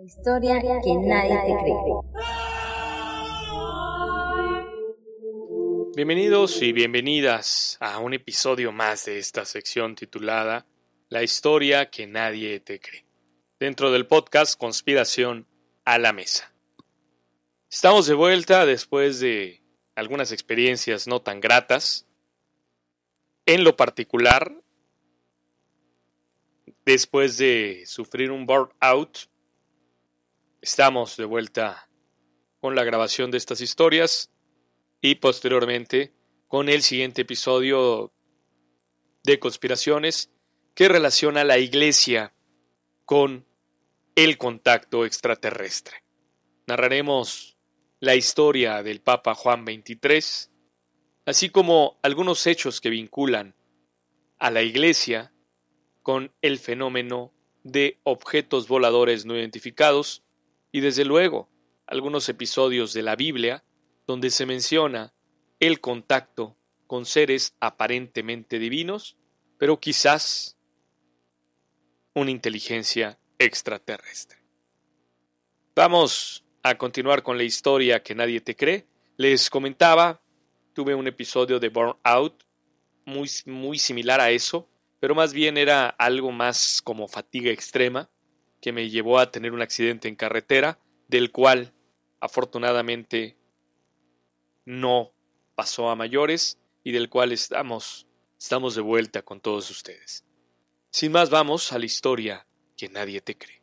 La historia que nadie te cree. Bienvenidos y bienvenidas a un episodio más de esta sección titulada La historia que nadie te cree. Dentro del podcast Conspiración a la Mesa. Estamos de vuelta después de algunas experiencias no tan gratas. En lo particular, después de sufrir un burnout, estamos de vuelta con la grabación de estas historias y posteriormente con el siguiente episodio de conspiraciones que relaciona la iglesia con el contacto extraterrestre. Narraremos la historia del Papa Juan XXIII, así como algunos hechos que vinculan a la iglesia con el fenómeno de objetos voladores no identificados y desde luego algunos episodios de la Biblia donde se menciona el contacto con seres aparentemente divinos, pero quizás una inteligencia extraterrestre. Vamos a continuar con la historia que nadie te cree. Les comentaba, tuve un episodio de Burnout muy, muy similar a eso, pero más bien era algo más como fatiga extrema que me llevó a tener un accidente en carretera, del cual afortunadamente no pasó a mayores y del cual estamos, estamos de vuelta con todos ustedes. Sin más, vamos a la historia que nadie te cree.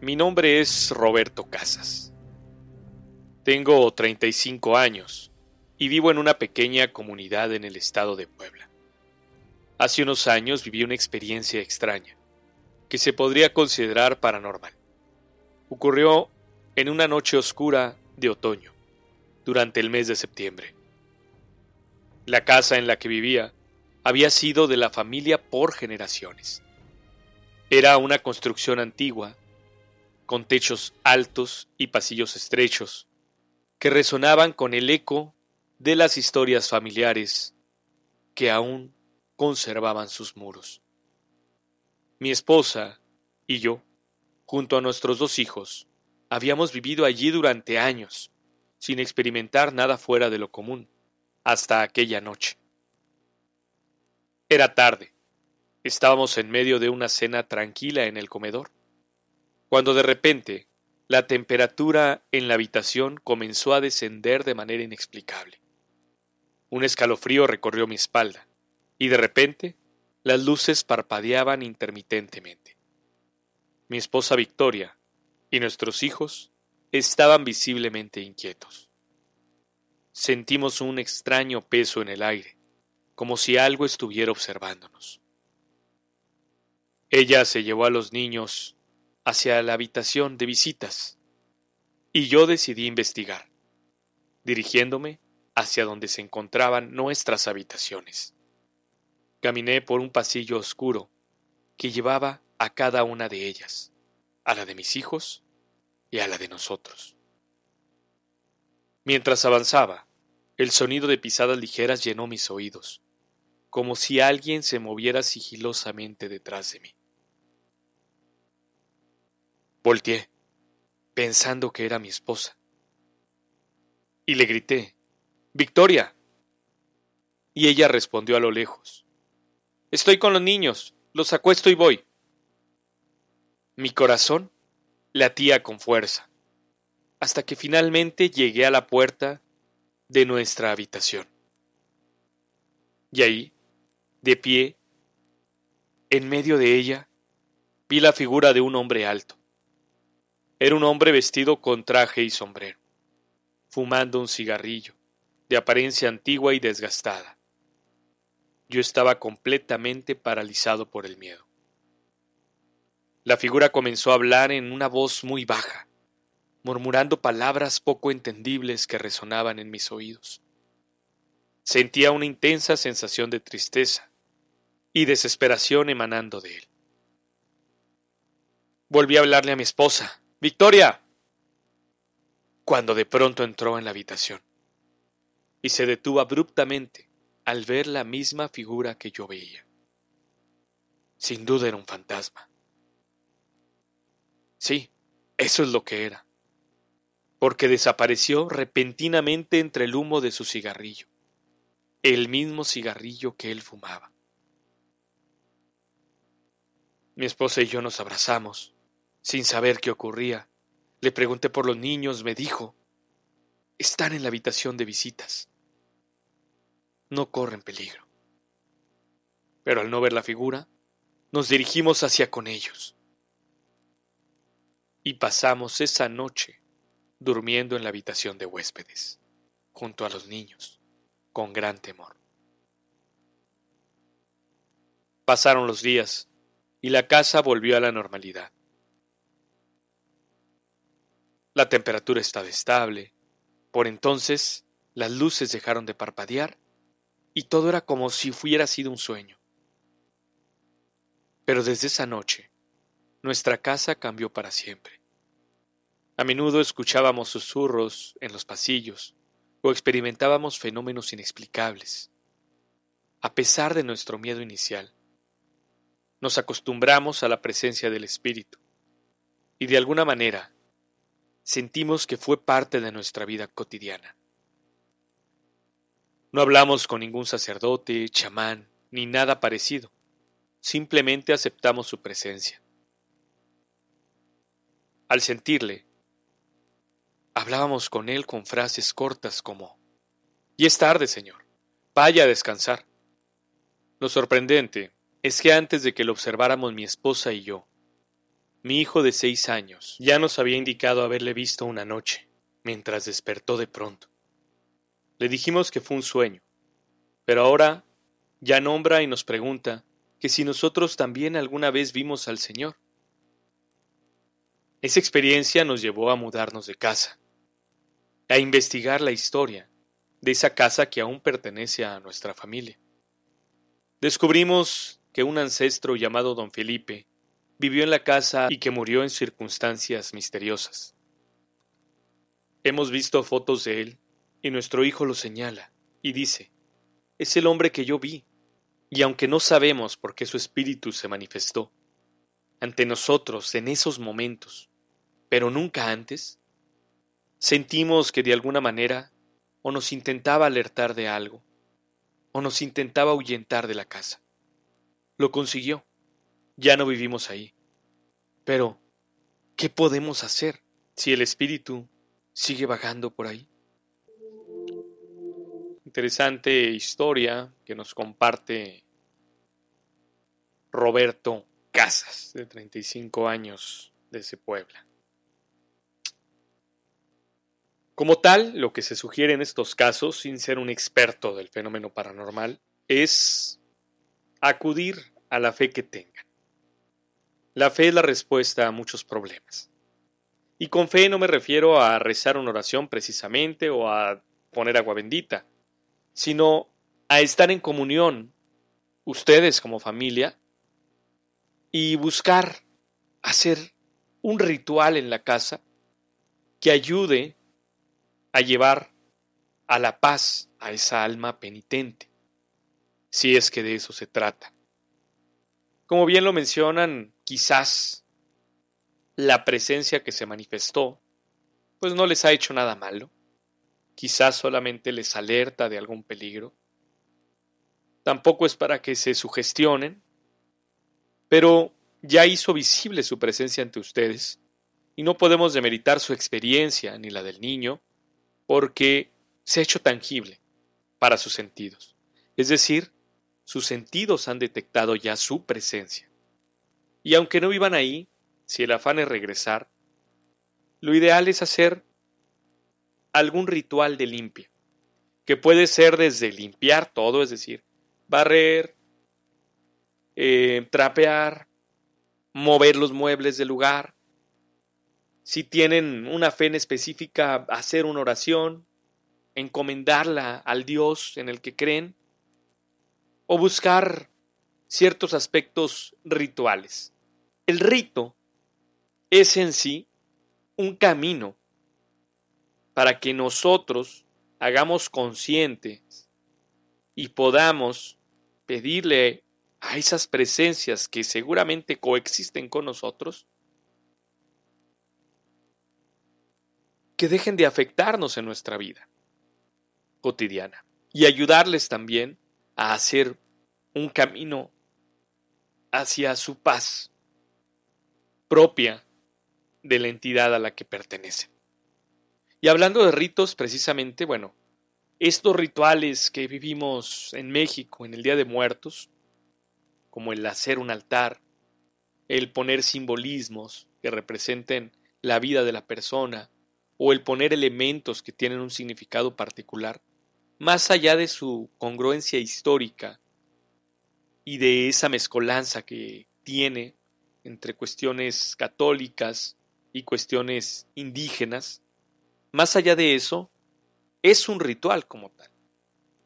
Mi nombre es Roberto Casas. Tengo 35 años y vivo en una pequeña comunidad en el estado de Puebla. Hace unos años viví una experiencia extraña que se podría considerar paranormal. Ocurrió en una noche oscura de otoño, durante el mes de septiembre. La casa en la que vivía había sido de la familia por generaciones. Era una construcción antigua, con techos altos y pasillos estrechos, que resonaban con el eco de las historias familiares que aún conservaban sus muros. Mi esposa y yo, junto a nuestros dos hijos, habíamos vivido allí durante años, sin experimentar nada fuera de lo común, hasta aquella noche. Era tarde. Estábamos en medio de una cena tranquila en el comedor, cuando de repente la temperatura en la habitación comenzó a descender de manera inexplicable. Un escalofrío recorrió mi espalda, y de repente las luces parpadeaban intermitentemente. Mi esposa Victoria y nuestros hijos estaban visiblemente inquietos. Sentimos un extraño peso en el aire, como si algo estuviera observándonos. Ella se llevó a los niños hacia la habitación de visitas y yo decidí investigar, dirigiéndome hacia donde se encontraban nuestras habitaciones. Caminé por un pasillo oscuro que llevaba a cada una de ellas, a la de mis hijos y a la de nosotros. Mientras avanzaba, el sonido de pisadas ligeras llenó mis oídos, como si alguien se moviera sigilosamente detrás de mí. Volteé, pensando que era mi esposa, y le grité, Victoria. Y ella respondió a lo lejos, Estoy con los niños, los acuesto y voy. Mi corazón latía con fuerza, hasta que finalmente llegué a la puerta de nuestra habitación. Y ahí, de pie, en medio de ella, vi la figura de un hombre alto. Era un hombre vestido con traje y sombrero, fumando un cigarrillo, de apariencia antigua y desgastada. Yo estaba completamente paralizado por el miedo. La figura comenzó a hablar en una voz muy baja, murmurando palabras poco entendibles que resonaban en mis oídos. Sentía una intensa sensación de tristeza y desesperación emanando de él. Volví a hablarle a mi esposa. Victoria. cuando de pronto entró en la habitación y se detuvo abruptamente al ver la misma figura que yo veía. Sin duda era un fantasma. Sí, eso es lo que era, porque desapareció repentinamente entre el humo de su cigarrillo, el mismo cigarrillo que él fumaba. Mi esposa y yo nos abrazamos, sin saber qué ocurría. Le pregunté por los niños, me dijo, están en la habitación de visitas no corren peligro. Pero al no ver la figura, nos dirigimos hacia con ellos. Y pasamos esa noche durmiendo en la habitación de huéspedes, junto a los niños, con gran temor. Pasaron los días y la casa volvió a la normalidad. La temperatura estaba estable. Por entonces, las luces dejaron de parpadear y todo era como si hubiera sido un sueño. Pero desde esa noche, nuestra casa cambió para siempre. A menudo escuchábamos susurros en los pasillos o experimentábamos fenómenos inexplicables. A pesar de nuestro miedo inicial, nos acostumbramos a la presencia del Espíritu y de alguna manera sentimos que fue parte de nuestra vida cotidiana. No hablamos con ningún sacerdote, chamán, ni nada parecido. Simplemente aceptamos su presencia. Al sentirle, hablábamos con él con frases cortas como Y es tarde, señor. Vaya a descansar. Lo sorprendente es que antes de que lo observáramos mi esposa y yo, mi hijo de seis años ya nos había indicado haberle visto una noche, mientras despertó de pronto. Le dijimos que fue un sueño, pero ahora ya nombra y nos pregunta que si nosotros también alguna vez vimos al Señor. Esa experiencia nos llevó a mudarnos de casa, a investigar la historia de esa casa que aún pertenece a nuestra familia. Descubrimos que un ancestro llamado don Felipe vivió en la casa y que murió en circunstancias misteriosas. Hemos visto fotos de él y nuestro hijo lo señala y dice, es el hombre que yo vi, y aunque no sabemos por qué su espíritu se manifestó ante nosotros en esos momentos, pero nunca antes, sentimos que de alguna manera o nos intentaba alertar de algo, o nos intentaba ahuyentar de la casa. Lo consiguió. Ya no vivimos ahí. Pero, ¿qué podemos hacer si el espíritu sigue vagando por ahí? Interesante historia que nos comparte Roberto Casas, de 35 años, ese Puebla. Como tal, lo que se sugiere en estos casos, sin ser un experto del fenómeno paranormal, es acudir a la fe que tengan. La fe es la respuesta a muchos problemas. Y con fe no me refiero a rezar una oración precisamente o a poner agua bendita sino a estar en comunión, ustedes como familia, y buscar hacer un ritual en la casa que ayude a llevar a la paz a esa alma penitente, si es que de eso se trata. Como bien lo mencionan, quizás la presencia que se manifestó, pues no les ha hecho nada malo quizás solamente les alerta de algún peligro. Tampoco es para que se sugestionen, pero ya hizo visible su presencia ante ustedes, y no podemos demeritar su experiencia ni la del niño, porque se ha hecho tangible para sus sentidos. Es decir, sus sentidos han detectado ya su presencia. Y aunque no vivan ahí, si el afán es regresar, lo ideal es hacer algún ritual de limpia, que puede ser desde limpiar todo, es decir, barrer, eh, trapear, mover los muebles del lugar. Si tienen una fe en específica, hacer una oración, encomendarla al Dios en el que creen, o buscar ciertos aspectos rituales. El rito es en sí un camino para que nosotros hagamos conscientes y podamos pedirle a esas presencias que seguramente coexisten con nosotros, que dejen de afectarnos en nuestra vida cotidiana y ayudarles también a hacer un camino hacia su paz propia de la entidad a la que pertenecen. Y hablando de ritos, precisamente, bueno, estos rituales que vivimos en México en el Día de Muertos, como el hacer un altar, el poner simbolismos que representen la vida de la persona, o el poner elementos que tienen un significado particular, más allá de su congruencia histórica y de esa mezcolanza que tiene entre cuestiones católicas y cuestiones indígenas, más allá de eso, es un ritual como tal.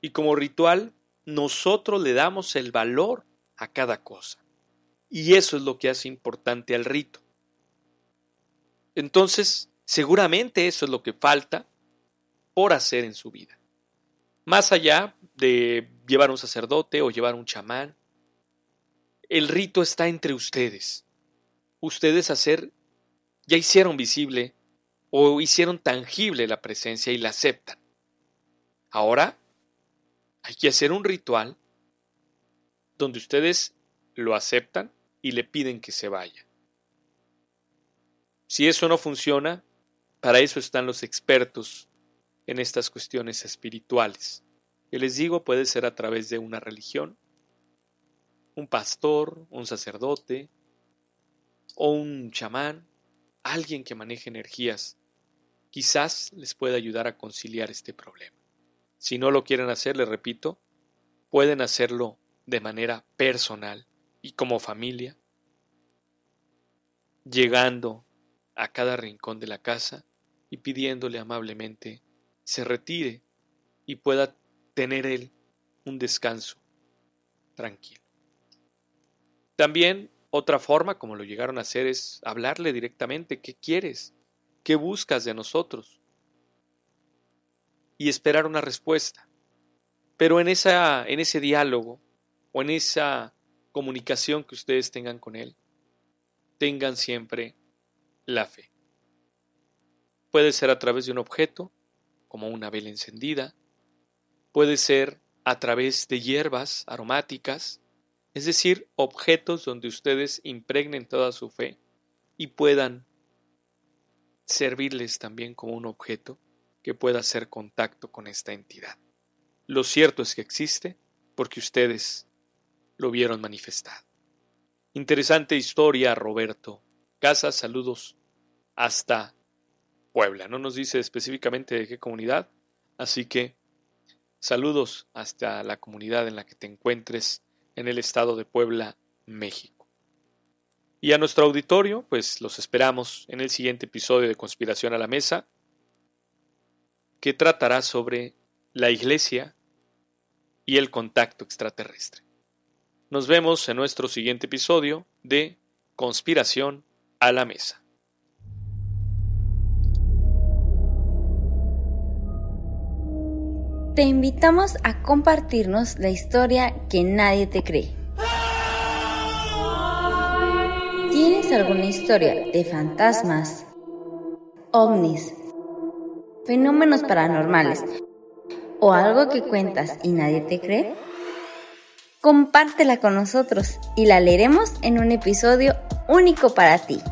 Y como ritual, nosotros le damos el valor a cada cosa. Y eso es lo que hace importante al rito. Entonces, seguramente eso es lo que falta por hacer en su vida. Más allá de llevar un sacerdote o llevar un chamán, el rito está entre ustedes. Ustedes hacer, ya hicieron visible o hicieron tangible la presencia y la aceptan. Ahora hay que hacer un ritual donde ustedes lo aceptan y le piden que se vaya. Si eso no funciona, para eso están los expertos en estas cuestiones espirituales. Que les digo, puede ser a través de una religión, un pastor, un sacerdote o un chamán, alguien que maneje energías. Quizás les pueda ayudar a conciliar este problema. Si no lo quieren hacer, les repito, pueden hacerlo de manera personal y como familia, llegando a cada rincón de la casa y pidiéndole amablemente se retire y pueda tener él un descanso tranquilo. También otra forma, como lo llegaron a hacer, es hablarle directamente qué quieres, qué buscas de nosotros, y esperar una respuesta. Pero en, esa, en ese diálogo o en esa comunicación que ustedes tengan con Él, tengan siempre la fe. Puede ser a través de un objeto, como una vela encendida, puede ser a través de hierbas aromáticas, es decir, objetos donde ustedes impregnen toda su fe y puedan servirles también como un objeto que pueda hacer contacto con esta entidad. Lo cierto es que existe porque ustedes lo vieron manifestado. Interesante historia, Roberto. Casa, saludos hasta Puebla. No nos dice específicamente de qué comunidad, así que saludos hasta la comunidad en la que te encuentres en el estado de Puebla, México. Y a nuestro auditorio, pues los esperamos en el siguiente episodio de Conspiración a la Mesa que tratará sobre la Iglesia y el contacto extraterrestre. Nos vemos en nuestro siguiente episodio de Conspiración a la Mesa. Te invitamos a compartirnos la historia que nadie te cree. ¿Tienes alguna historia de fantasmas, ovnis, fenómenos paranormales o algo que cuentas y nadie te cree? Compártela con nosotros y la leeremos en un episodio único para ti.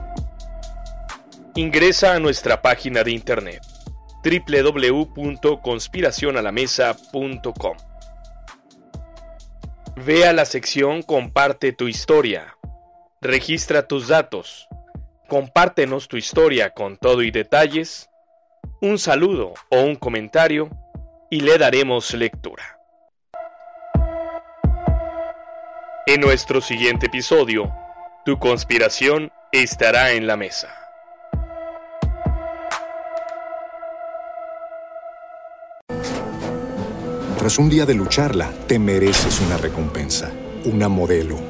Ingresa a nuestra página de internet www.conspiracionalamesa.com. Ve a la sección Comparte tu historia. Registra tus datos. Compártenos tu historia con todo y detalles un saludo o un comentario y le daremos lectura. En nuestro siguiente episodio, tu conspiración estará en la mesa. Tras un día de lucharla, te mereces una recompensa, una modelo,